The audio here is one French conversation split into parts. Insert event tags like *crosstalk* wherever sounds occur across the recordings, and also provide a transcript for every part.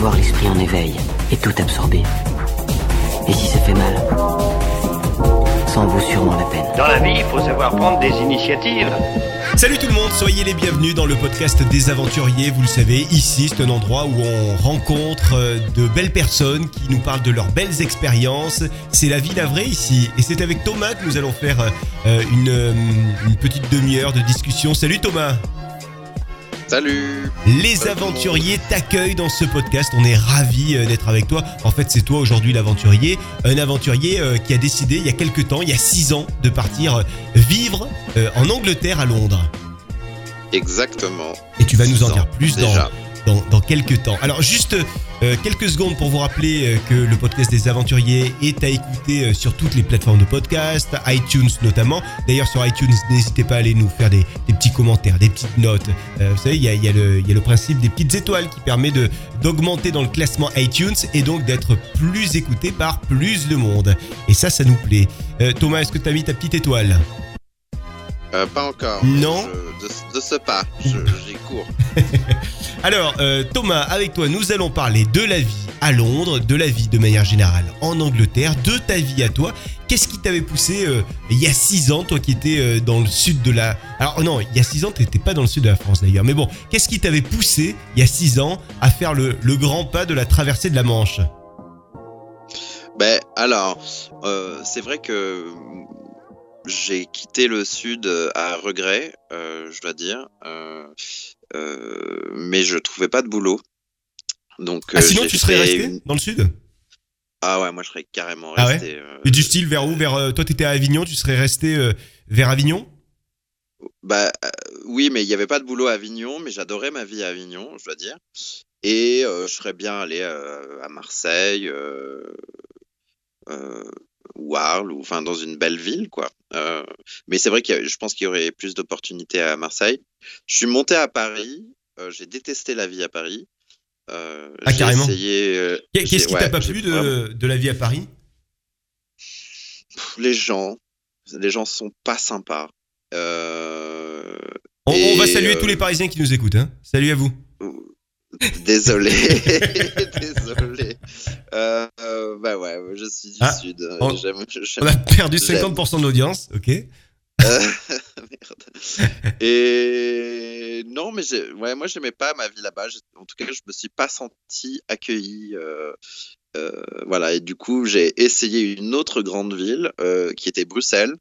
avoir l'esprit en éveil et tout absorber. Et si ça fait mal, ça en vaut sûrement la peine. Dans la vie, il faut savoir prendre des initiatives. Salut tout le monde, soyez les bienvenus dans le podcast des aventuriers. Vous le savez, ici c'est un endroit où on rencontre euh, de belles personnes qui nous parlent de leurs belles expériences. C'est la vie vraie ici. Et c'est avec Thomas que nous allons faire euh, une, euh, une petite demi-heure de discussion. Salut Thomas Salut Les aventuriers t'accueillent dans ce podcast. On est ravis euh, d'être avec toi. En fait, c'est toi aujourd'hui l'aventurier. Un aventurier euh, qui a décidé il y a quelques temps, il y a six ans, de partir euh, vivre en Angleterre à Londres. Exactement. Et tu vas nous en dire plus dans, déjà. dans, dans quelques temps. Alors juste euh, quelques secondes pour vous rappeler euh, que le podcast des aventuriers est à écouter euh, sur toutes les plateformes de podcast, iTunes notamment. D'ailleurs sur iTunes, n'hésitez pas à aller nous faire des, des petits commentaires, des petites notes. Euh, vous savez, il y a, il y, a le- il y a le principe des petites étoiles qui permet de d'augmenter dans le classement iTunes et donc d'être plus écouté par plus de monde. Et ça, ça nous plaît. Euh, Thomas, est-ce que tu as mis ta petite étoile? Euh, pas encore. Non? Je- de, de ce pas, j'y cours. *laughs* Alors, euh, Thomas, avec toi, nous allons parler de la vie à Londres, de la vie de manière générale en Angleterre, de ta vie à toi. Qu'est-ce qui t'avait poussé euh, il y a six ans, toi qui étais euh, dans le sud de la... Alors non, il y a six ans, t'étais pas dans le sud de la France d'ailleurs. Mais bon, qu'est-ce qui t'avait poussé il y a six ans à faire le, grand pas de la traversée de la Manche? Ben alors, c'est vrai que j'ai quitté le sud à regret, je dois dire, mais je trouvais pas de boulot. Donc, Ah euh, sinon, tu serais resté une- dans le sud? Ah ouais, moi je serais carrément Ah resté. euh, Et du style vers où? Vers, euh, Toi, t'étais à Avignon, tu serais resté vers Avignon? Bah euh, oui, mais il n'y avait pas de boulot à Avignon, mais j'adorais ma vie à Avignon, je dois dire. Et euh, je serais bien allé euh, à Marseille ou Arles, ou enfin dans une belle ville, quoi. Euh, mais c'est vrai que je pense qu'il y aurait plus d'opportunités à Marseille. Je suis monté à Paris, euh, j'ai détesté la vie à Paris. Euh, Ah, carrément. Qu'est-ce qui ouais, t'a pas plu de, de la vie à Paris? Les gens, les gens sont pas sympas. On, on va saluer tous les Parisiens qui nous écoutent. Hein. Salut à vous. Désolé, *laughs* désolé. Euh, euh, bah ouais, je suis du Ah, sud. on- j'aime- On a perdu J'aime. 50% de l'audience, ok Euh, *laughs* merde. Et non, mais ouais, moi j'aimais pas ma vie là-bas. En tout cas, je me suis pas senti accueilli. euh, euh, voilà, et du coup, j'ai essayé une autre grande ville euh, qui était Bruxelles.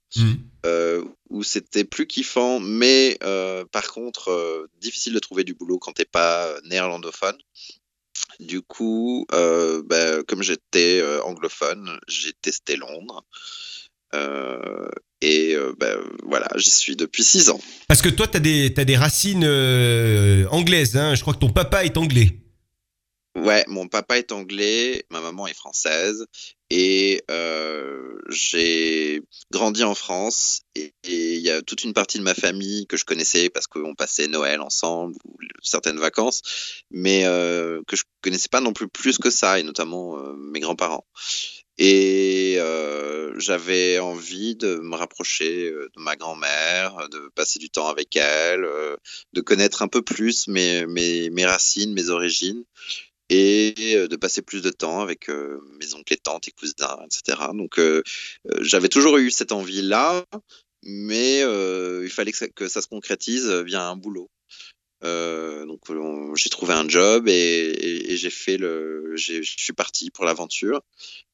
euh, où c'était plus kiffant, mais euh, par contre euh, difficile de trouver du boulot quand t'es pas euh, néerlandophone. Du coup, euh, ben, comme j'étais euh, anglophone, j'ai testé Londres. Euh, et ben, voilà, j'y suis depuis six ans. Parce que toi, des, t'as des racines anglaises. Hein. Je crois que ton papa est anglais. Ouais, mon papa est anglais, ma maman est française, et euh, j'ai grandi en France. Et il y a toute une partie de ma famille que je connaissais parce qu'on passait Noël ensemble ou certaines vacances, mais euh, que je connaissais pas non plus plus que ça, et notamment euh, mes grands-parents. Et j'avais envie de me rapprocher de ma grand-mère, de passer du temps avec elle, de connaître un peu plus mes racines, mes origines et euh, de passer plus de temps avec euh, mes oncles et tantes et cousins, etc. Donc euh, euh, j'avais toujours eu cette envie-là, mais euh, il fallait que ça, que ça se concrétise via un boulot. Donc on- j'ai trouvé un job et, et- et j'ai fait le, je suis parti pour l'aventure.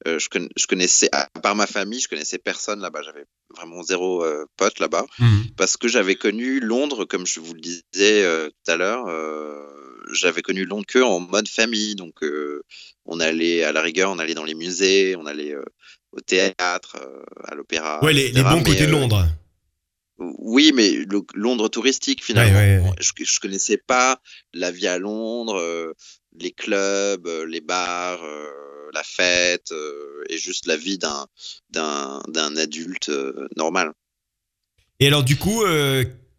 Je, je connaissais, à part ma famille, je connaissais personne là-bas. J'avais vraiment zéro pote là-bas parce que j'avais connu Londres, comme je vous le disais tout à l'heure, j'avais connu Londres que en mode famille. Donc, euh, on allait à la rigueur, on allait dans les musées, on allait euh, au théâtre, euh, à l'opéra. Ouais, les, les bons côtés de Londres. oui, mais le- Londres touristique finalement. Ouais, ouais, ouais. Je, je connaissais pas la vie à Londres, euh, les clubs, euh, les bars, euh, la fête et juste la vie d'un d'un d'un adulte normal. Et alors, du coup,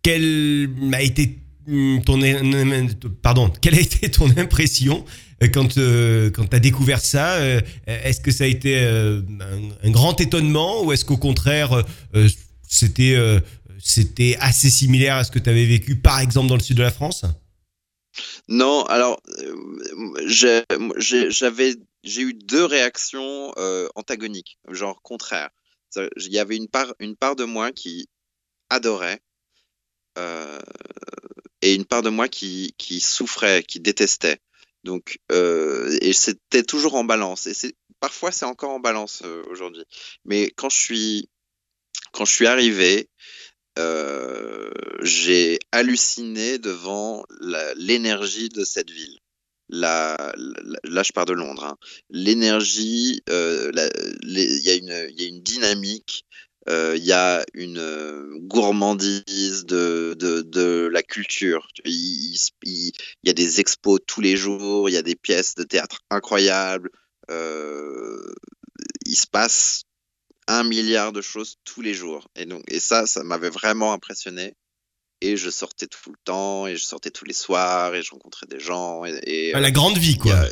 quelle a été ton, pardon, *laughs* quelle a été ton impression euh, quand euh, quand t'as découvert ça euh, Est-ce que ça a été un, grand étonnement ou est-ce qu'au contraire c'était c'était assez similaire à ce que tu avais vécu par exemple dans le sud de la France? Non, alors j'ai- eu deux réactions antagoniques, genre contraires. Il y avait une part une part de moi qui adorait et une part de moi qui souffrait, qui détestait. Donc euh, et c'était toujours en balance et parfois c'est encore en balance euh, aujourd'hui. Mais quand je suis quand arrivé euh, j'ai halluciné devant l'énergie de cette ville. La, là, je pars de Londres. hein. L'énergie, il y a une dynamique, euh, il y a une euh, gourmandise de, de, de la culture. Il, il, y a des expos tous les jours, il y a des pièces de théâtre incroyables. euh, il se passe un milliard de choses tous les jours. Et donc, et ça, ça m'avait vraiment impressionné. Et je sortais tout le temps, et je sortais tous les soirs, et je rencontrais des gens. Et, et, Ah, La grande vie, quoi. a-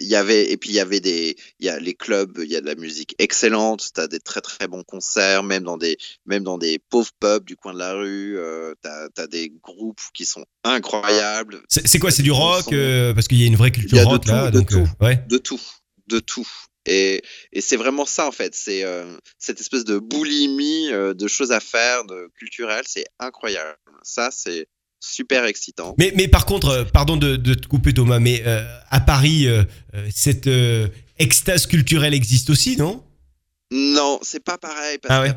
il y avait et puis il y avait des il y a les clubs il y a de la musique excellente t'as des très très bons concerts même dans des même dans des pauvres pubs du coin de la rue euh, t'as as des groupes qui sont incroyables C'est quoi C'est du rock euh, Parce qu'il y a une vraie y culture a de rock tout, là. de Donc, tout. euh, ouais. de tout de tout et, et c'est vraiment ça en fait c'est euh, cette espèce de boulimie de choses à faire de culturel c'est incroyable ça c'est super excitant Mais, mais par contre, euh, pardon de, de te couper Thomas, mais euh, à Paris, euh, cette euh, extase culturelle existe aussi, non? Non c'est pas pareil parce Ah ouais?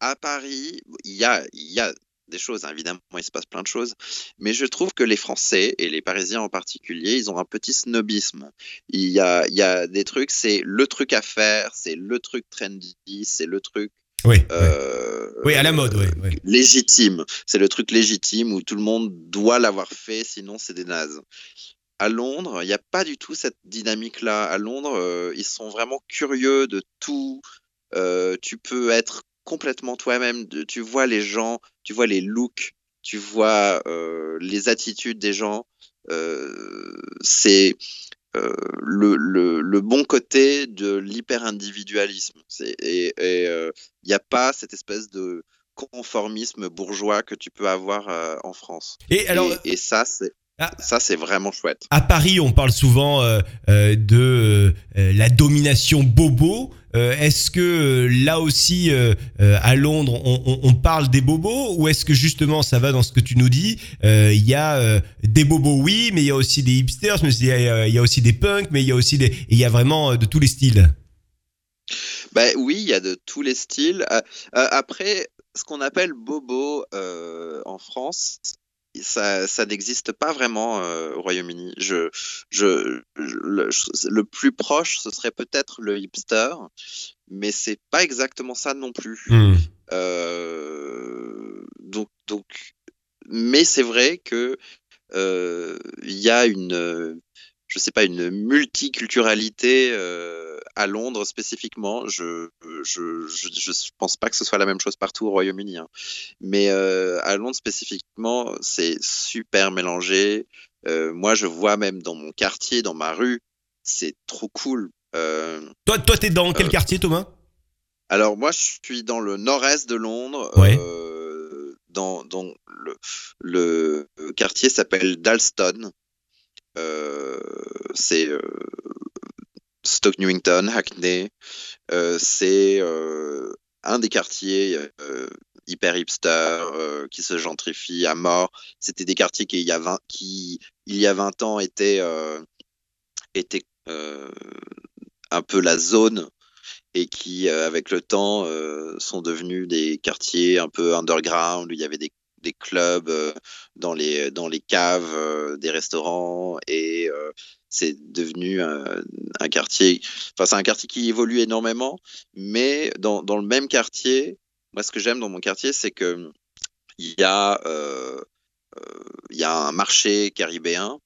à Paris, il y a, y a des choses, hein, évidemment, il se passe plein de choses, mais je trouve que les Français, et les Parisiens en particulier, ils ont un petit snobisme. Il y a, il y a des trucs, c'est le truc à faire, c'est le truc trendy, c'est le truc Oui. euh, Oui, à la mode, oui. oui. légitime. C'est le truc légitime où tout le monde doit l'avoir fait, sinon c'est des nazes. À Londres, il n'y a pas du tout cette dynamique-là. À Londres, euh, ils sont vraiment curieux de tout. Euh, tu peux être complètement toi-même. Tu vois les gens, tu vois les looks, tu vois les attitudes des gens. C'est euh, le, le, le bon côté de l'hyper-individualisme. Et il n'y a pas cette espèce de conformisme bourgeois que tu peux avoir euh, en France. Et alors, et, et ça, c'est Ah. ça, c'est vraiment chouette. à Paris, on parle souvent euh, euh, de euh, la domination bobo. Euh, est-ce que euh, là aussi, euh, euh, à Londres, on, on- on parle des bobos ou est-ce que justement, ça va dans ce que tu nous dis? Euh, Il y a des bobos, oui, mais il y a aussi des hipsters, mais il y a, y a aussi des punks, mais il y a aussi des, il y a vraiment de tous les styles. Ben oui, il y a de tous les styles. Après, ce qu'on appelle bobo euh, en France, ça, ça n'existe pas vraiment euh, au Royaume-Uni. Je, je, je- le, plus proche, ce serait peut-être le hipster, mais c'est pas exactement ça non plus. Hmm. Euh, donc, donc, mais c'est vrai que euh, il y a une, je sais pas, une multiculturalité euh, à Londres spécifiquement. Je, je, je, je pense pas que ce soit la même chose partout au Royaume-Uni, hein. mais euh, à Londres spécifiquement, c'est super mélangé. Euh, moi, je vois même dans mon quartier, dans ma rue, c'est trop cool. Euh, Toi, toi, t'es dans quel quartier, Thomas? Alors moi, je suis dans le nord-est de Londres. Ouais. dans, dans le, le quartier s'appelle Dalston. Euh, c'est euh, Stoke Newington, Hackney. Euh, c'est euh, un des quartiers euh, hyper hipster qui se gentrifie à mort. C'était des quartiers qui il y a 20, qui il y a 20 ans étaient étaient un peu la zone et qui, avec le temps, sont devenus des quartiers un peu underground où il y avait des, des clubs dans les dans les caves, des restaurants et c'est devenu un, un quartier. Enfin, c'est un quartier qui évolue énormément, mais dans dans le même quartier, moi, ce que j'aime dans mon quartier, c'est que il y a euh, euh, un marché caribéen,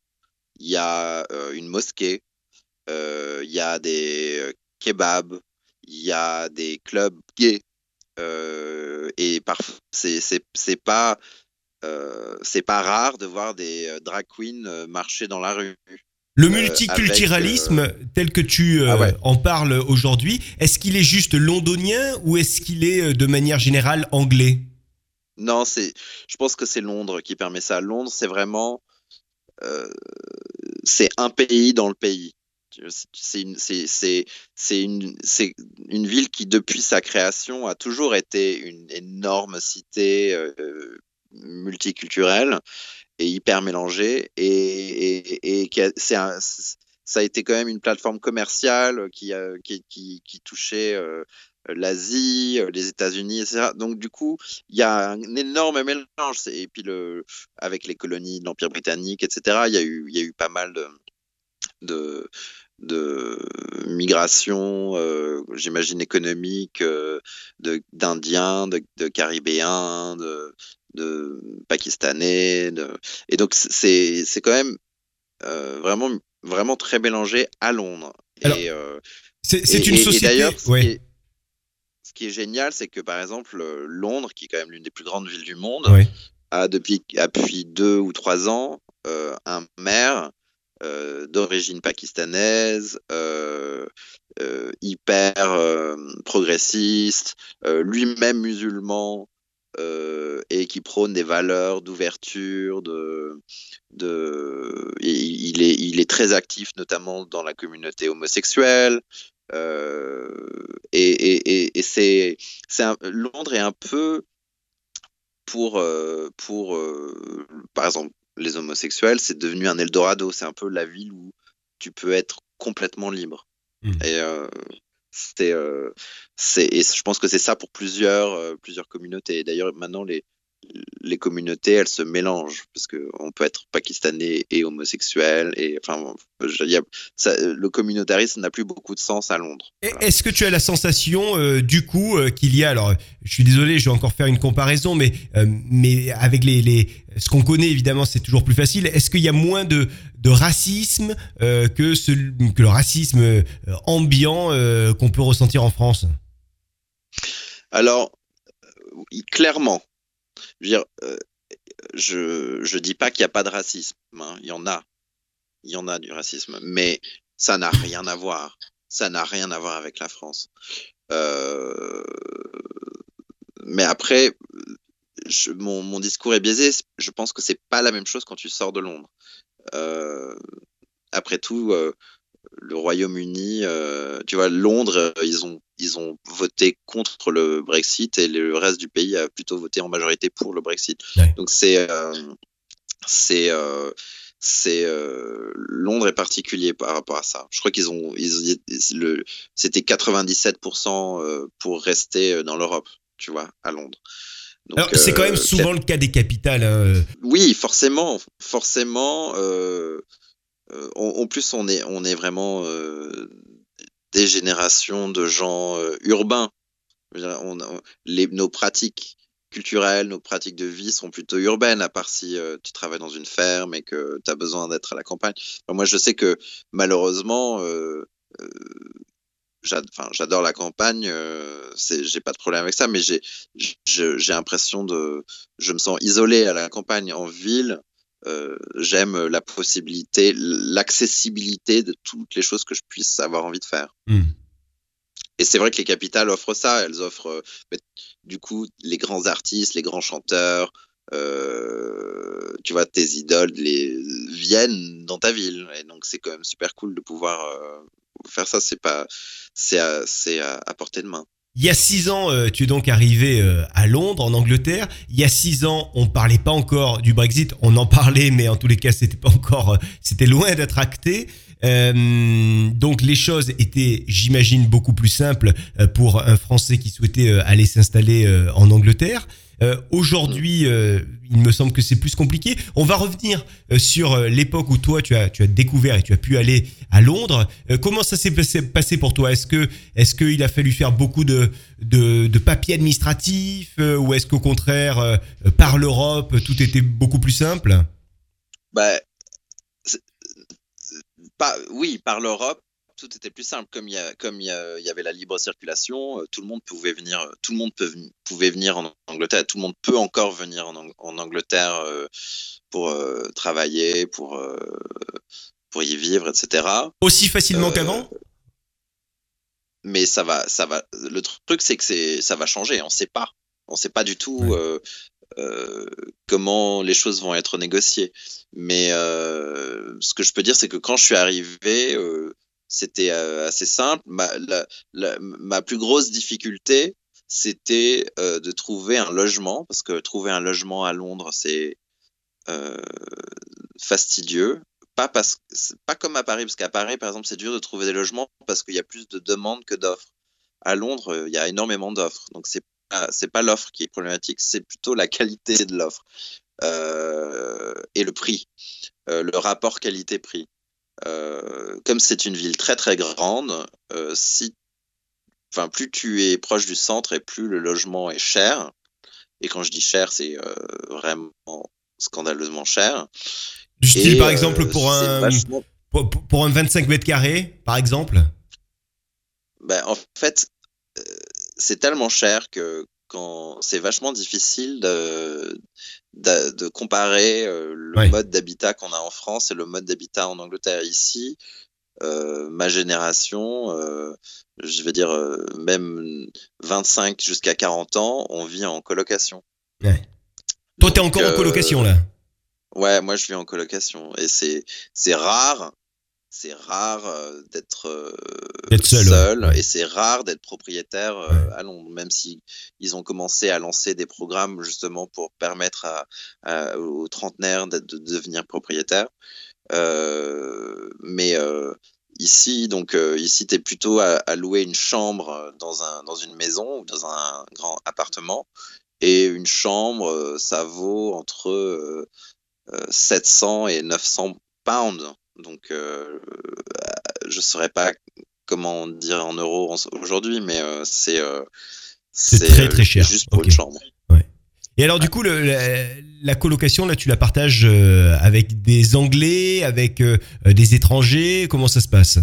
il y a euh, une mosquée, euh, il y a des euh, kebabs, il y a des clubs gays euh, et c'est pas euh, c'est pas rare de voir des euh, drag queens euh, marcher dans la rue. Le euh, multiculturalisme tel que tu euh, Ah ouais. en parles aujourd'hui, est-ce qu'il est juste londonien ou est-ce qu'il est euh, de manière générale anglais? Non, c'est je pense que c'est Londres qui permet ça. Londres, c'est vraiment euh, c'est un pays dans le pays. C'est une, c'est, une, c'est une ville qui, depuis sa création, a toujours été une énorme cité euh, multiculturelle et hyper mélangée. Et, c'est ça a été quand même une plateforme commerciale qui, qui, touchait euh, l'Asie, les États-Unis, etc. Donc du coup, il y a un énorme mélange. Et puis le, avec les colonies de l'Empire britannique, etc. Il y a eu, il y a eu pas mal de, de migration, euh, j'imagine économique, euh, d'Indiens, de, de, de, Pakistanais, de... et donc c'est c'est quand même euh, vraiment vraiment très mélangé à Londres. et, euh, c'est une société. d'ailleurs, ce, qui est génial, c'est que par exemple Londres, qui est quand même l'une des plus grandes villes du monde, a depuis depuis deux ou trois ans un maire euh, d'origine pakistanaise, euh, euh, hyper progressiste, lui-même musulman. Et qui prône des valeurs d'ouverture, de, de, il est, il est très actif notamment dans la communauté homosexuelle. et, et, et c'est, Londres est un peu pour, pour par exemple, les homosexuels, c'est devenu un Eldorado. C'est un peu la ville où tu peux être complètement libre. Mmh. Et euh, c'est, euh, et je pense que c'est ça pour plusieurs, euh, plusieurs communautés. D'ailleurs, maintenant, les, les communautés, elles se mélangent parce qu'on peut être pakistanais et homosexuel et enfin, le communautarisme n'a plus beaucoup de sens à Londres. Est-ce que tu as la sensation euh, du coup euh, qu'il y a alors, je suis désolé, je vais encore faire une comparaison, mais euh, mais avec les, les ce qu'on connaît évidemment, c'est toujours plus facile. Est-ce qu'il y a moins de de racisme que ce, que le racisme ambiant qu'on peut ressentir en France? Alors clairement, je veux dire, euh, je, je dis pas qu'il n'y a pas de racisme. Hein. Il y en a. Il y en a du racisme. Mais ça n'a rien à voir. Ça n'a rien à voir avec la France. Euh, mais après, mon, discours est biaisé. Je pense que c'est pas la même chose quand tu sors de Londres. Euh, après tout, le Royaume-Uni, euh, tu vois, Londres, ils ont ils ont voté contre le Brexit et le reste du pays a plutôt voté en majorité pour le Brexit. Donc c'est euh, c'est euh, c'est euh, Londres est particulier par rapport à ça. Je crois qu'ils ont ils, le c'était 97% euh, pour rester dans l'Europe, tu vois, à Londres. Donc, c'est quand même euh, souvent le cas des capitales. Hein. Oui, forcément, forcément. Euh, en, plus, on est, vraiment des générations de gens euh, urbains. Nos pratiques culturelles, nos pratiques de vie sont plutôt urbaines, à part si euh, tu travailles dans une ferme et que tu as besoin d'être à la campagne. moi, je sais que malheureusement, euh, j'adore la campagne, j'ai pas de problème avec ça, mais j'ai l'impression de, je me sens isolé à la campagne. En ville, euh, j'aime la possibilité, l'accessibilité de toutes les choses que je puisse avoir envie de faire. Hmm. Et c'est vrai que les capitales offrent ça. Elles offrent, euh, du coup, les grands artistes, les grands chanteurs, euh, tu vois, tes idoles les, viennent dans ta ville. Et donc, c'est quand même super cool de pouvoir faire ça. C'est pas, c'est c'est à portée de main. Il y a six ans, euh, tu es donc arrivé euh, à Londres, en Angleterre. Il y a six ans, on parlait pas encore du Brexit. On en parlait, mais en tous les cas, c'était pas encore, euh, c'était loin d'être acté. donc les choses étaient, j'imagine, beaucoup plus simples pour un Français qui souhaitait aller s'installer en Angleterre. Aujourd'hui, il me semble que c'est plus compliqué. On va revenir euh, sur l'époque où toi tu as découvert et tu as pu aller à Londres. comment ça s'est passé pour toi? Est-ce que est-ce qu'il a fallu faire beaucoup de de, de papiers administratifs ou est-ce qu'au contraire par l'Europe tout était beaucoup plus simple? Bah, oui, par l'Europe, tout était plus simple. Comme il y, a, comme il y, avait la libre circulation, euh, tout le monde pouvait venir, euh, tout le monde peut, pouvait venir en Angleterre. Tout le monde peut encore venir en, en Angleterre euh, pour travailler, pour, pour y vivre, etc. Aussi facilement qu'avant? Mais ça va, ça va. Le truc, c'est que ça va changer. On ne sait pas. On ne sait pas du tout. euh, comment les choses vont être négociées. Mais euh, ce que je peux dire, c'est que quand je suis arrivé, euh, c'était euh, assez simple. Ma, plus grosse difficulté, c'était euh, de trouver un logement, parce que trouver un logement à Londres, c'est euh, fastidieux. Pas, parce, pas comme à Paris, parce qu'à Paris, par exemple, c'est dur de trouver des logements parce qu'il y a plus de demandes que d'offres. À Londres, il y a énormément d'offres. Donc, c'est pas, pas l'offre qui est problématique, c'est plutôt la qualité de l'offre et le prix, le rapport qualité-prix. Euh, comme c'est une ville très très grande, euh, si, enfin, plus tu es proche du centre et plus le logement est cher. Et quand je dis cher, c'est euh, vraiment scandaleusement cher. Du style, et, par exemple, pour un, vachement... pour, pour, un 25 mètres carrés, par exemple? Ben, En fait, c'est tellement cher que quand c'est vachement difficile de, de, de comparer euh, le mode d'habitat qu'on a en France et le mode d'habitat en Angleterre. Ici, euh, ma génération, euh, je vais dire euh, même 25 jusqu'à 40 ans, on vit en colocation. Ouais. Toi, t'es encore en colocation là? Ouais, moi je vis en colocation et c'est c'est rare c'est rare euh, d'être euh, seul, seul ouais. et c'est rare d'être propriétaire euh, ouais. à Londres, même si ils ont commencé à lancer des programmes justement pour permettre à, à, aux trentenaires de, de, devenir propriétaires. mais ici, donc ici, tu es plutôt à, à, louer une chambre dans, un, dans une maison ou dans un grand appartement. Et une chambre, ça vaut entre 700 et 900 pounds donc, euh, je ne saurais pas comment dire en euros aujourd'hui, mais euh, c'est euh, c'est très très cher. Juste pour okay. une chambre. Ouais. Et alors, du coup, le, la, la, colocation, là, tu la partages euh, avec des Anglais, avec euh, des étrangers? Comment ça se passe?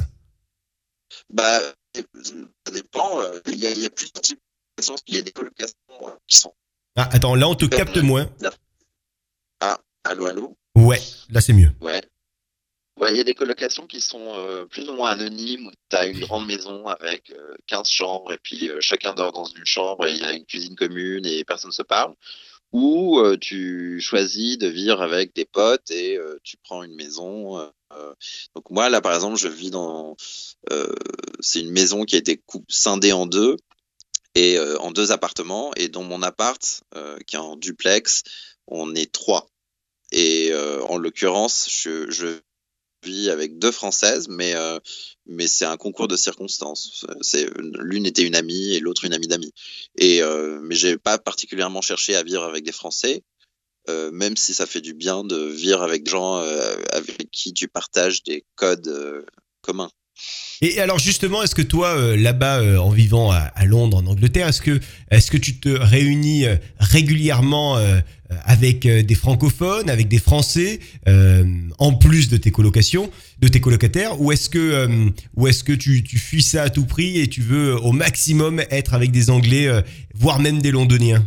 Bah, ça dépend. Il y a, il y a plusieurs types de Il y a des colocations qui sont. Ah, attends, là, on te capte moins. Ah, allô, allô? Ouais, là, c'est mieux. Ouais. Il y a des colocations qui sont euh, plus ou moins anonymes, où tu as une grande maison avec euh, 15 chambres et puis euh, chacun dort dans une chambre et il y a une cuisine commune et personne ne se parle. Ou euh, tu choisis de vivre avec des potes et tu prends une maison. Donc moi, là, par exemple, je vis dans... c'est une maison qui a été scindée en deux et en deux appartements. Et dans mon appart, qui est en duplex, on est trois. Et en l'occurrence, je vis avec deux françaises, mais euh, mais c'est un concours de circonstances. L'une était une amie et l'autre une amie d'amis. Et euh, mais j'ai pas particulièrement cherché à vivre avec des Français, euh, même si ça fait du bien de vivre avec des gens euh, avec qui tu partages des codes communs. Et alors justement, est-ce que toi, euh, là-bas, euh, en vivant à, Londres, en Angleterre, est-ce que, est-ce que tu te réunis euh, régulièrement avec des francophones, avec des Français, en plus de tes colocations, de tes colocataires, ou est-ce que, ou est-ce que tu, fuis ça à tout prix et tu veux au maximum être avec des Anglais, voire même des Londoniens?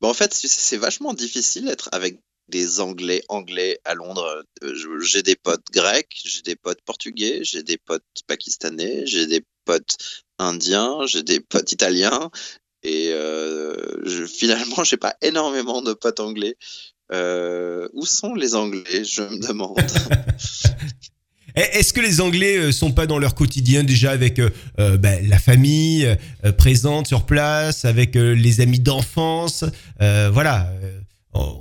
Bon, en fait, c'est vachement difficile d'être avec des Anglais anglais à Londres. Euh, j'ai des potes grecs, j'ai des potes portugais, j'ai des potes pakistanais, j'ai des potes indiens, j'ai des potes italiens. Et euh, je, finalement, j'ai pas énormément de potes anglais. Euh, où sont les Anglais Je me demande. *laughs* *laughs* Est-ce que les Anglais euh, sont pas dans leur quotidien déjà avec euh, ben, la famille euh, présente sur place, avec les amis d'enfance, voilà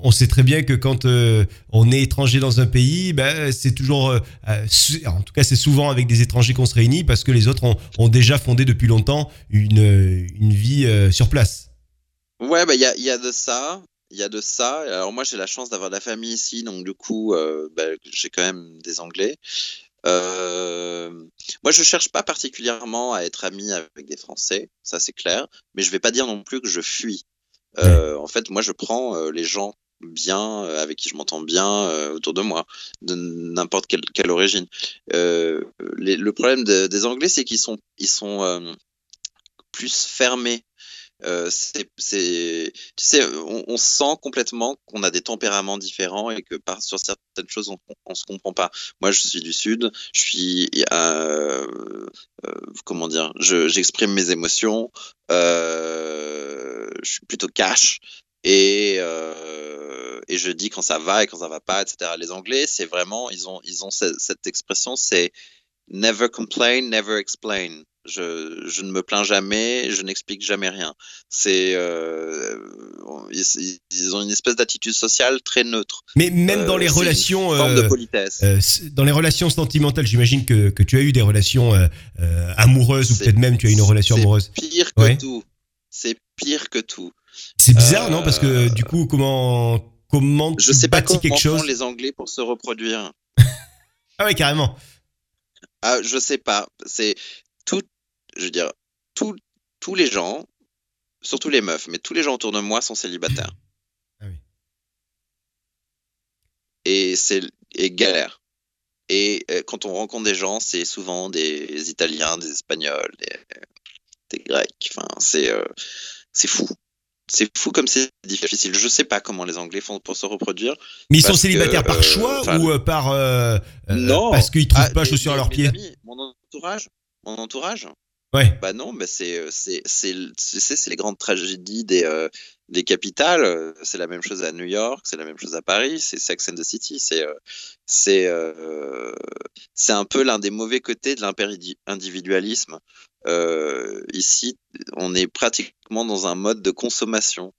on sait très bien que quand euh, on est étranger dans un pays, ben, c'est toujours, euh, en tout cas c'est souvent avec des étrangers qu'on se réunit parce que les autres ont, déjà fondé depuis longtemps une, vie euh, sur place. Ouais, il bah, y, a, y a de ça. Il y a de ça. Alors moi j'ai la chance d'avoir de la famille ici, donc du coup bah, j'ai quand même des Anglais. Euh, moi, je cherche pas particulièrement à être ami avec des Français, ça c'est clair, mais je vais pas dire non plus que je fuis. Euh, en fait, moi, je prends euh, les gens bien, euh, avec qui je m'entends bien autour de moi, de n'importe quelle, quelle, origine. Les, le problème de, des Anglais, c'est qu'ils sont, ils sont plus fermés euh, tu sais, on, sent complètement qu'on a des tempéraments différents et que sur certaines choses, on, on se comprend pas. Moi, je suis du Sud, je suis, euh, euh, comment dire, je, j'exprime mes émotions, je suis plutôt cash. et et je dis quand ça va et quand ça va pas, etc. Les Anglais, c'est vraiment, ils ont ils ont cette, cette expression, c'est never complain, never explain. Je, je, ne me plains jamais, je n'explique jamais rien. C'est euh, ils, ils, ont une espèce d'attitude sociale très neutre. Mais même dans euh, les relations, une forme de politesse. Euh, dans les relations sentimentales, j'imagine que, que tu as eu des relations amoureuses ou peut-être même tu as eu une relation amoureuse. Pire que ouais. tout. C'est pire que tout. C'est bizarre, non? Parce que du coup, comment comment je sais pas comment quelque chose font les Anglais pour se reproduire. ah ouais, carrément. Ah, je sais pas. C'est tout. Je veux dire, tout, tous les gens, surtout les meufs, mais tous les gens autour de moi sont célibataires. Ah oui. Et c'est et galère. Et euh, quand on rencontre des gens, c'est souvent des Italiens, des Espagnols, des, des Grecs. Enfin, c'est euh, c'est fou. C'est fou comme c'est difficile. Je sais pas comment les Anglais font pour se reproduire. Mais ils sont célibataires que, par euh, choix ou par euh, non parce qu'ils trouvent ah, pas chaussures à leurs pieds? Amis, mon entourage, mon entourage. Ouais. Bah non, bah c'est c'est c'est c'est les grandes tragédies des euh, des capitales. C'est la même chose à New York, c'est la même chose à Paris. C'est Sex and the City. C'est c'est euh, c'est un peu l'un des mauvais côtés de l'impérindividualisme. Euh, ici, on est pratiquement dans un mode de consommation.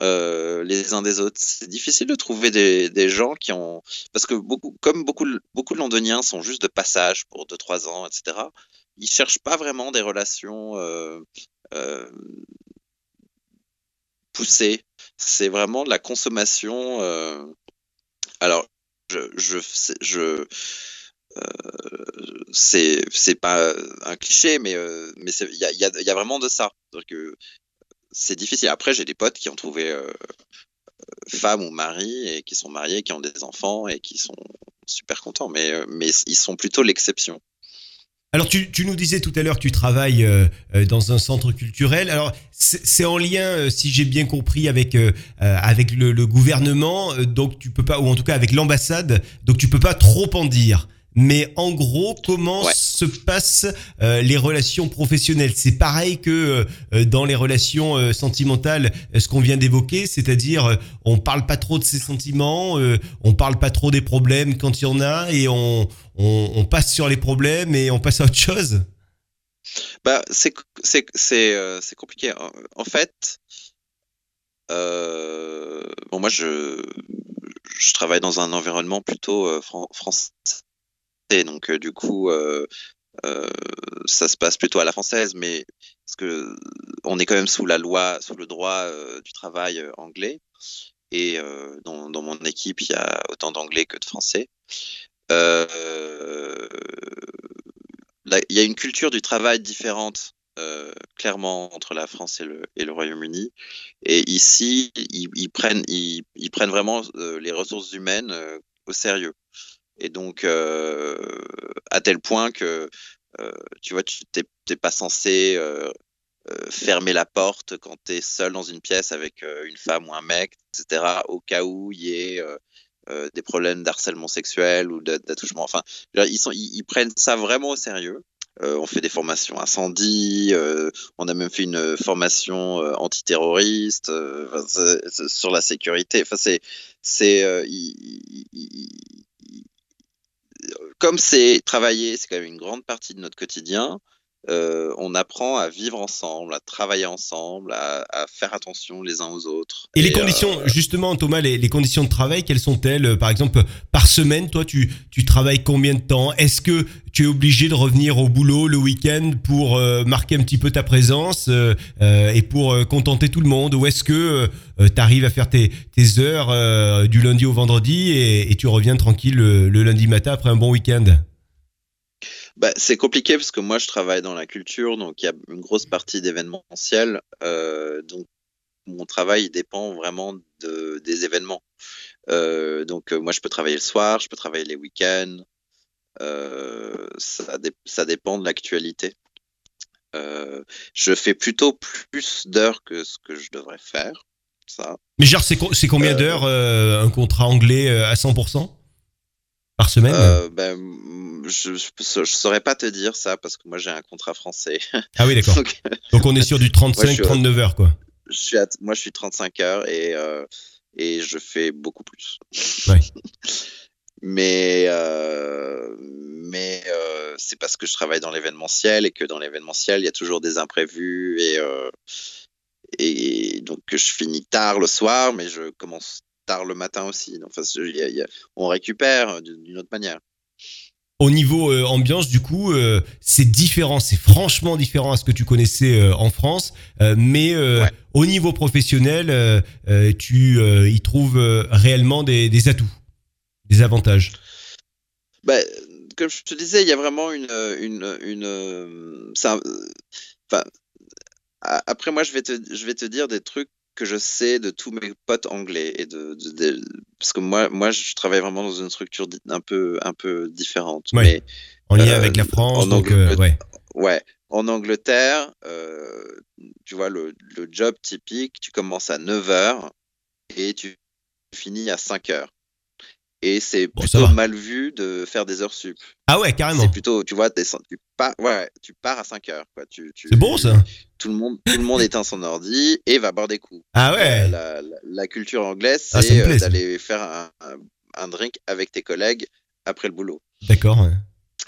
Euh, les uns des autres. C'est difficile de trouver des, des, gens qui ont parce que beaucoup, comme beaucoup, beaucoup de Londoniens sont juste de passage pour 2-3 ans, etc. Ils cherchent pas vraiment des relations euh, euh, poussées. C'est vraiment de la consommation. Euh, alors, je, je, je c'est pas un cliché, mais il y a, vraiment de ça. c'est difficile. Après, j'ai des potes qui ont trouvé femme ou mari et qui sont mariés, qui ont des enfants et qui sont super contents, mais ils sont plutôt l'exception. Alors tu, nous disais tout à l'heure que tu travailles euh, dans un centre culturel. Alors c'est en lien, euh, si j'ai bien compris, avec euh, avec le, le gouvernement, donc tu peux pas, ou en tout cas avec l'ambassade, donc tu peux pas trop en dire. Mais en gros, comment ouais. se passent euh, les relations professionnelles? C'est pareil que euh, dans les relations euh, sentimentales, ce qu'on vient d'évoquer, c'est-à-dire on parle pas trop de ses sentiments, on parle pas trop des problèmes quand il y en a, et on, on, on passe sur les problèmes et on passe à autre chose? Bah, c'est c'est c'est c'est compliqué. En fait, bon moi je je travaille dans un environnement plutôt fran donc euh, du coup euh, euh, ça se passe plutôt à la française, mais parce que on est quand même sous la loi, sous le droit du travail anglais. Et dans, mon équipe, il y a autant d'anglais que de français. Il y a une culture du travail différente, clairement, entre la France et le, Royaume-Uni. Et ici, ils, prennent, vraiment les ressources humaines au sérieux. Et donc, euh, à tel point que, euh, tu vois, tu n'es pas censé euh, fermer la porte quand tu es seul dans une pièce avec une femme ou un mec, etc., au cas où il y ait des problèmes d'harcèlement sexuel ou d'attouchement. Enfin, ils, sont, ils, ils, prennent ça vraiment au sérieux. Euh, on fait des formations incendie, euh, on a même fait une formation euh, antiterroriste sur la sécurité. Enfin, c'est, c'est, comme c'est travailler, c'est quand même une grande partie de notre quotidien. Euh, on apprend à vivre ensemble, à travailler ensemble, à, à faire attention les uns aux autres. Et, et les conditions, euh, justement, Thomas, les, les, conditions de travail, quelles sont-elles Par exemple, par semaine, toi, tu, tu travailles combien de temps? Est-ce que tu es obligé de revenir au boulot le week-end pour euh, marquer un petit peu ta présence euh, et pour contenter tout le monde? Ou est-ce que tu arrives à faire tes, tes heures du lundi au vendredi et, et tu reviens tranquille le, le lundi matin après un bon week-end? Bah, c'est compliqué parce que moi je travaille dans la culture, donc il y a une grosse partie d'événementiel. Euh, donc mon travail dépend vraiment de, des événements. Euh, donc euh, moi je peux travailler le soir, je peux travailler les week-ends. Euh, ça, dé ça dépend de l'actualité. Euh, je fais plutôt plus d'heures que ce que je devrais faire. Ça. Mais genre c'est co combien d'heures un contrat anglais à 100% par semaine ben, je, je, saurais pas te dire ça parce que moi j'ai un contrat français. *laughs* Ah oui, d'accord. Donc, Donc, on est sur du *laughs* 35, 39 heures, quoi. je suis à- moi, je suis 35 heures et, euh, et je fais beaucoup plus. Ouais. *laughs* mais euh, mais euh, c'est parce que je travaille dans l'événementiel et que dans l'événementiel, il y a toujours des imprévus et, euh, et donc je finis tard le soir, mais je commence tard le matin aussi. Enfin, c'est- il y a- il y a- on récupère d'une d'une autre manière. Au niveau euh, ambiance, du coup, euh, c'est différent, c'est franchement différent à ce que tu connaissais euh, en France. Euh, mais euh, Ouais. au niveau professionnel, euh, euh, tu euh, y trouves euh, réellement des, des atouts, des avantages? Bah, comme je te disais, il y a vraiment une, une, une, euh, un- euh, après moi, je vais te, je vais te dire des trucs que je sais de tous mes potes anglais et de, de- de- parce que moi, moi, je travaille vraiment dans une structure un peu, un peu différente. Ouais. Mais En lien Euh, avec la France, en donc euh, ouais. ouais, en Angleterre, euh, tu vois, le, le job typique, tu commences à 9 heures et tu finis à 5 heures. Et c'est Bon, plutôt mal vu de faire des heures sup. Ah ouais, carrément. C'est plutôt, tu vois, tu pars, ouais, tu pars à 5 heures. Quoi. Tu, tu- C'est bon ça. Tout le monde, tout le monde éteint son ordi et va boire des coups. Ah ouais. La, la- la culture anglaise, Ah, c'est euh, d'aller faire un, un- un drink avec tes collègues après le boulot. D'accord. ouais.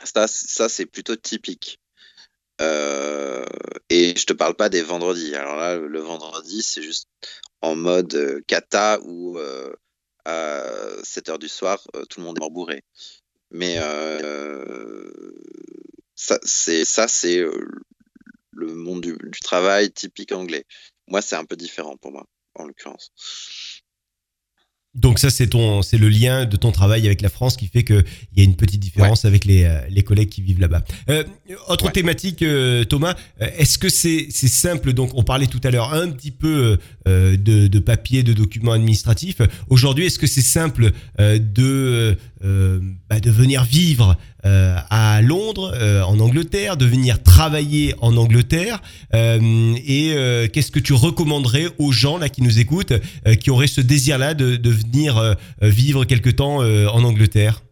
Ça, ça c'est plutôt typique. Euh, et je te parle pas des vendredis. Alors là, le vendredi, c'est juste en mode euh, kata où euh, à 7 heures du soir, euh, tout le monde est mort bourré. Mais euh, ça, c'est euh, le monde du, du travail typique anglais. Moi, c'est un peu différent pour moi, en l'occurrence. Donc ça, c'est ton, c'est le lien de ton travail avec la France qui fait que il y a une petite différence avec les, euh, les collègues qui vivent là-bas. Euh, autre Ouais. thématique, euh, Thomas, euh, est-ce que c'est c'est simple? Donc on parlait tout à l'heure un petit peu euh, de, de papier, de documents administratifs. Aujourd'hui, est-ce que c'est simple euh, de euh, bah, de venir vivre euh, à Londres, euh, en Angleterre, de venir travailler en Angleterre Euh, Et qu'est-ce que tu recommanderais aux gens là qui nous écoutent qui auraient ce désir-là de, venir vivre quelque temps en Angleterre?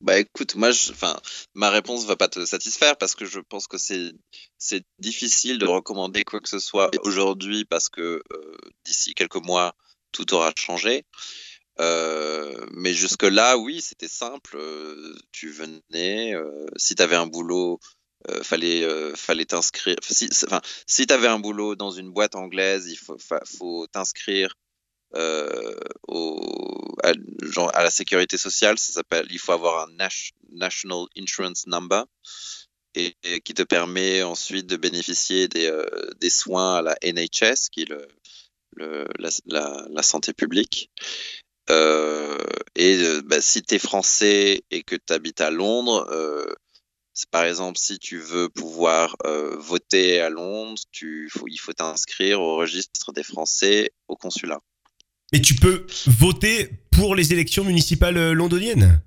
Bah écoute, moi, enfin, ma réponse va pas te satisfaire parce que je pense que c'est difficile de recommander quoi que ce soit aujourd'hui parce que d'ici quelques mois tout aura changé. Euh, mais jusque là, oui, c'était simple. euh, tu venais, euh, si tu avais un boulot, fallait fallait t'inscrire. Si, enfin, si tu avais un boulot dans une boîte anglaise, il faut fa- faut t'inscrire au, à, la sécurité sociale. Ça s'appelle. Il faut avoir un National Insurance Number et, qui te permet ensuite de bénéficier des, soins à la NHS, qui est le, la santé publique. Euh, et euh, bah, si tu es français et que tu habites à Londres, euh, par exemple si tu veux pouvoir euh, voter à Londres, il faut t'inscrire au registre des Français au consulat. Et tu peux voter pour les élections municipales londoniennes?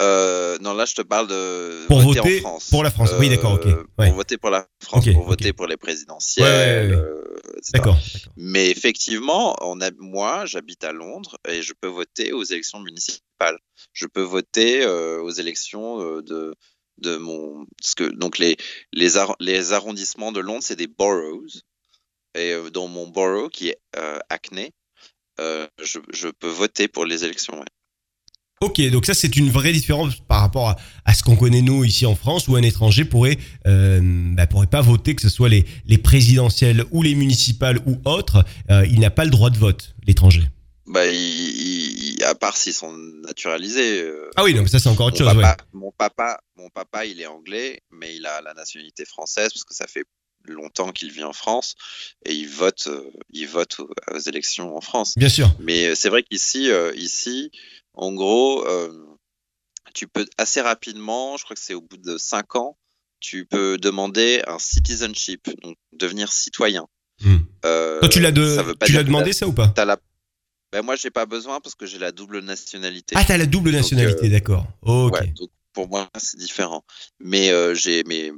Euh, non, là, je te parle de Pour voter, voter en France. pour la France. Oui, d'accord, ok. Euh, Ouais. Pour voter pour la France, pour voter pour les présidentielles, Ouais, ouais, euh. D'accord. Mais effectivement, on a, moi, j'habite à Londres et je peux voter aux élections municipales. Je peux voter euh, aux élections euh, de de mon parce que donc les les, ar- les arrondissements de Londres c'est des boroughs et euh, dans mon borough qui est euh, euh, je, je peux voter pour les élections. Ok, donc ça c'est une vraie différence par rapport à, à ce qu'on connaît nous ici en France, où un étranger pourrait euh, bah, pourrait pas voter, que ce soit les, les présidentielles ou les municipales ou autres, euh, il n'a pas le droit de vote, l'étranger. Bah, il- il- à part s'ils sont naturalisés. euh, Ah oui, donc ça c'est encore autre chose. papa, ouais. mon papa, mon papa, il est anglais, mais il a la nationalité française parce que ça fait longtemps qu'il vit en France et il vote, euh, il vote aux, aux élections en France. Bien sûr. Mais c'est vrai qu'ici, ici, en gros, euh, tu peux assez rapidement, je crois que c'est au bout de cinq ans, tu peux demander un citizenship, donc devenir citoyen. Hmm. Euh, Toi tu l'as de, demandé ça ou pas t'as la... ben moi, j'ai pas besoin parce que j'ai la double nationalité. Ah t'as la double nationalité, euh, d'accord. Ok. Ouais, donc pour moi, c'est différent. Mais euh, j'ai ben,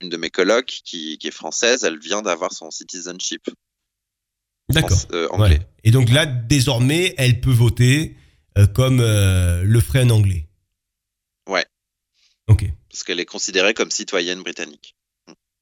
une de mes colocs qui, qui est française, elle vient d'avoir son citizenship D'accord. Ouais. Et donc là, désormais, elle peut voter comme euh, le ferait un Anglais. Ouais. Ok. Parce qu'elle est considérée comme citoyenne britannique.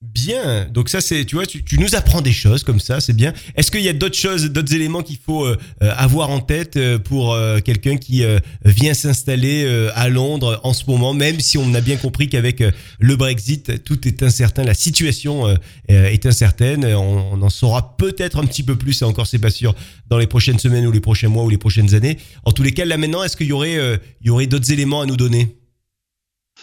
Bien, donc ça c'est, tu vois, tu, tu, nous apprends des choses comme ça, c'est bien. Est-ce qu'il y a d'autres choses, d'autres éléments qu'il faut euh, euh, avoir en tête euh, pour quelqu'un qui vient s'installer à Londres en ce moment, même si on a bien compris qu'avec le Brexit, tout est incertain, la situation est incertaine, on, on en saura peut-être un petit peu plus, et encore c'est pas sûr, dans les prochaines semaines ou les prochains mois ou les prochaines années. En tous les cas, là maintenant, est-ce qu'il y aurait, il y aurait d'autres éléments à nous donner?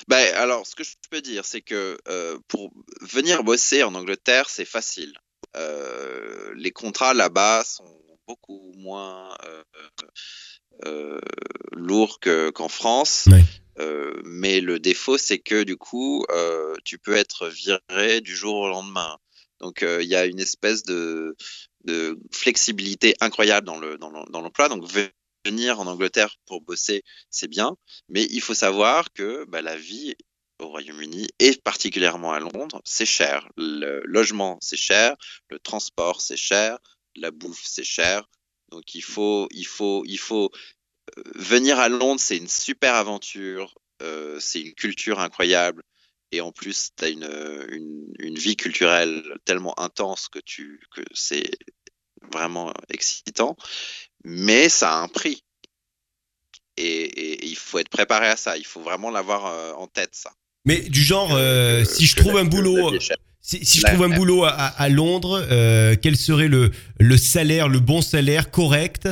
Ben, alors, ce que je peux dire, c'est que euh, pour venir bosser en Angleterre, c'est facile. Euh, les contrats là-bas sont beaucoup moins euh, lourds qu'en France. mais le défaut, c'est que du coup, tu peux être viré du jour au lendemain. Donc, il y a une espèce de, de flexibilité incroyable dans l'emploi. Dans dans Donc, venir en Angleterre pour bosser, c'est bien, mais il faut savoir que bah, la vie au Royaume-Uni et particulièrement à Londres, c'est cher. Le logement, c'est cher, le transport, c'est cher, la bouffe, c'est cher. Donc il faut, il faut, il faut euh, venir à Londres, c'est une super aventure, euh, c'est une culture incroyable. Et en plus, tu as une, une, une, vie culturelle tellement intense que, que c'est vraiment excitant mais ça a un prix. Et, il faut être préparé à ça. Il faut vraiment l'avoir euh, en tête, ça. Mais du genre, euh, si je trouve un boulot, si, je trouve un boulot à, Londres, euh, quel serait le, le salaire, le bon salaire correct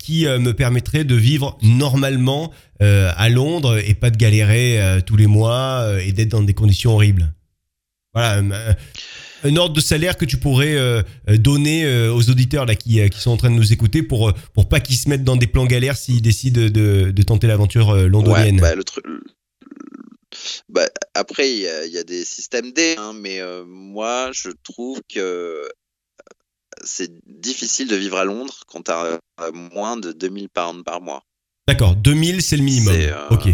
qui me permettrait de vivre normalement à Londres et pas de galérer tous les mois et d'être dans des conditions horribles? Voilà un ordre de salaire que tu pourrais euh, euh, donner euh, aux auditeurs là qui, qui sont en train de nous écouter pour pour pas qu'ils se mettent dans des plans galères s'ils décident de, de tenter l'aventure londonienne. Ouais, bah, le bah, après, il y, y, a des systèmes D, hein, mais moi, je trouve que c'est difficile de vivre à Londres quand tu as moins de 2000 pounds par mois. D'accord, 2000 c'est le minimum. ok.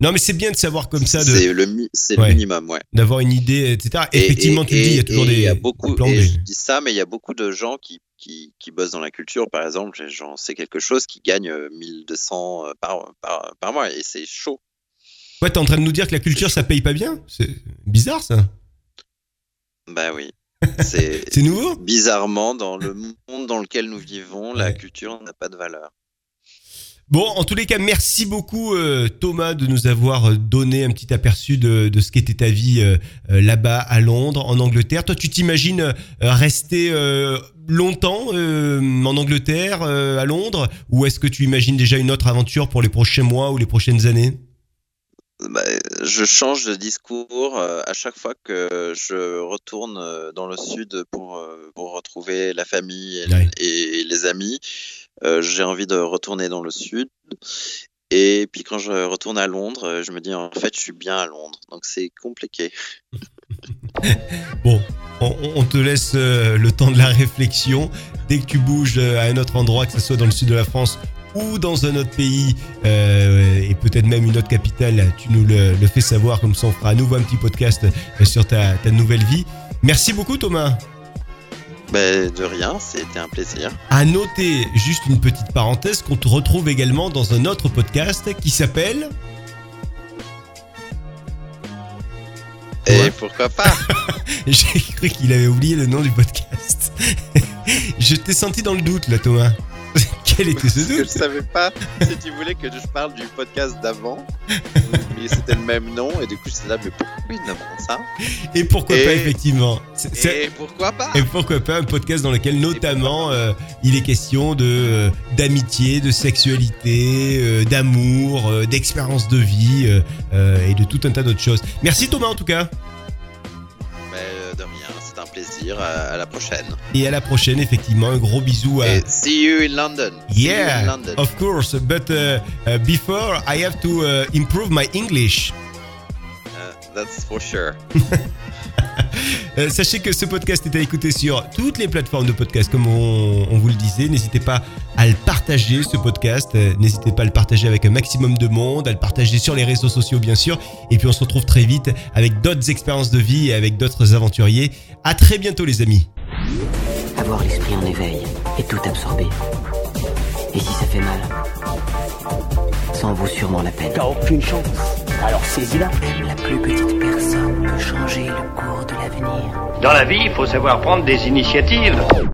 Non, mais c'est bien de savoir comme ça. C'est le, le minimum, ouais. D'avoir une idée, etc. Effectivement, tu dis, il y a toujours des, y a beaucoup, des Je dis ça, mais il y a beaucoup de gens qui, qui, qui bossent dans la culture, par exemple. J'en sais quelque chose qui gagne 1200 euh, par, par, par mois et c'est chaud. Ouais, t'es en train de nous dire que la culture, ça paye pas bien? C'est bizarre, ça. Bah oui. C'est *laughs* nouveau? Bizarrement, dans le monde dans lequel nous vivons, la culture n'a pas de valeur. Bon, en tous les cas, merci beaucoup euh, Thomas de nous avoir euh, donné un petit aperçu de, de ce qu'était ta vie euh, là-bas à Londres, en Angleterre. Toi, tu t'imagines rester longtemps en Angleterre, à Londres, ou est-ce que tu imagines déjà une autre aventure pour les prochains mois ou les prochaines années? Bah, je change de discours à chaque fois que je retourne dans le sud pour, pour retrouver la famille et les amis. Euh, j'ai envie de retourner dans le sud. Et puis quand je retourne à Londres, euh, je me dis en fait je suis bien à Londres. Donc c'est compliqué. *laughs* bon, on, te laisse euh, le temps de la réflexion. Dès que tu bouges à un autre endroit, que ce soit dans le sud de la France ou dans un autre pays et peut-être même une autre capitale, tu nous le, fais savoir. Comme ça, on fera à nouveau un petit podcast sur ta, ta nouvelle vie. Merci beaucoup Thomas. Ben, de rien, c'était un plaisir. À noter, juste une petite parenthèse, qu'on te retrouve également dans un autre podcast qui s'appelle... Et pourquoi pas? *laughs* J'ai cru qu'il avait oublié le nom du podcast. *laughs* Je t'ai senti dans le doute là, Thomas. *laughs* Quel était ce doute Je savais pas si tu voulais que je parle du podcast d'avant, mais c'était le même nom, et du coup j'étais là, mais pourquoi il nomme ça? Et pourquoi pas, effectivement. Et pourquoi pas? Et pourquoi pas un podcast dans lequel, notamment, euh, il est question de euh, d'amitié, de sexualité, euh, d'amour, d'expérience de vie, et de tout un tas d'autres choses. Merci Thomas en tout cas plaisir. À, la prochaine. Et à la prochaine, effectivement. Un gros bisou. À... see you in London. Yeah, London. of course. But uh, uh, before, I have to uh, improve my English. Uh, that's for sure. *laughs* Euh, sachez que ce podcast est à écouter sur toutes les plateformes de podcast, comme on, vous le disait. N'hésitez pas à le partager, ce podcast. Euh, n'hésitez pas à le partager avec un maximum de monde, à le partager sur les réseaux sociaux, bien sûr. Et puis on se retrouve très vite avec d'autres expériences de vie et avec d'autres aventuriers. À très bientôt, les amis. Avoir l'esprit en éveil et tout absorber Et si ça fait mal? Sans vous sûrement la peine. T'as aucune chance. Alors saisis-la. Même la plus petite personne peut changer le cours de l'avenir. Dans la vie, il faut savoir prendre des initiatives.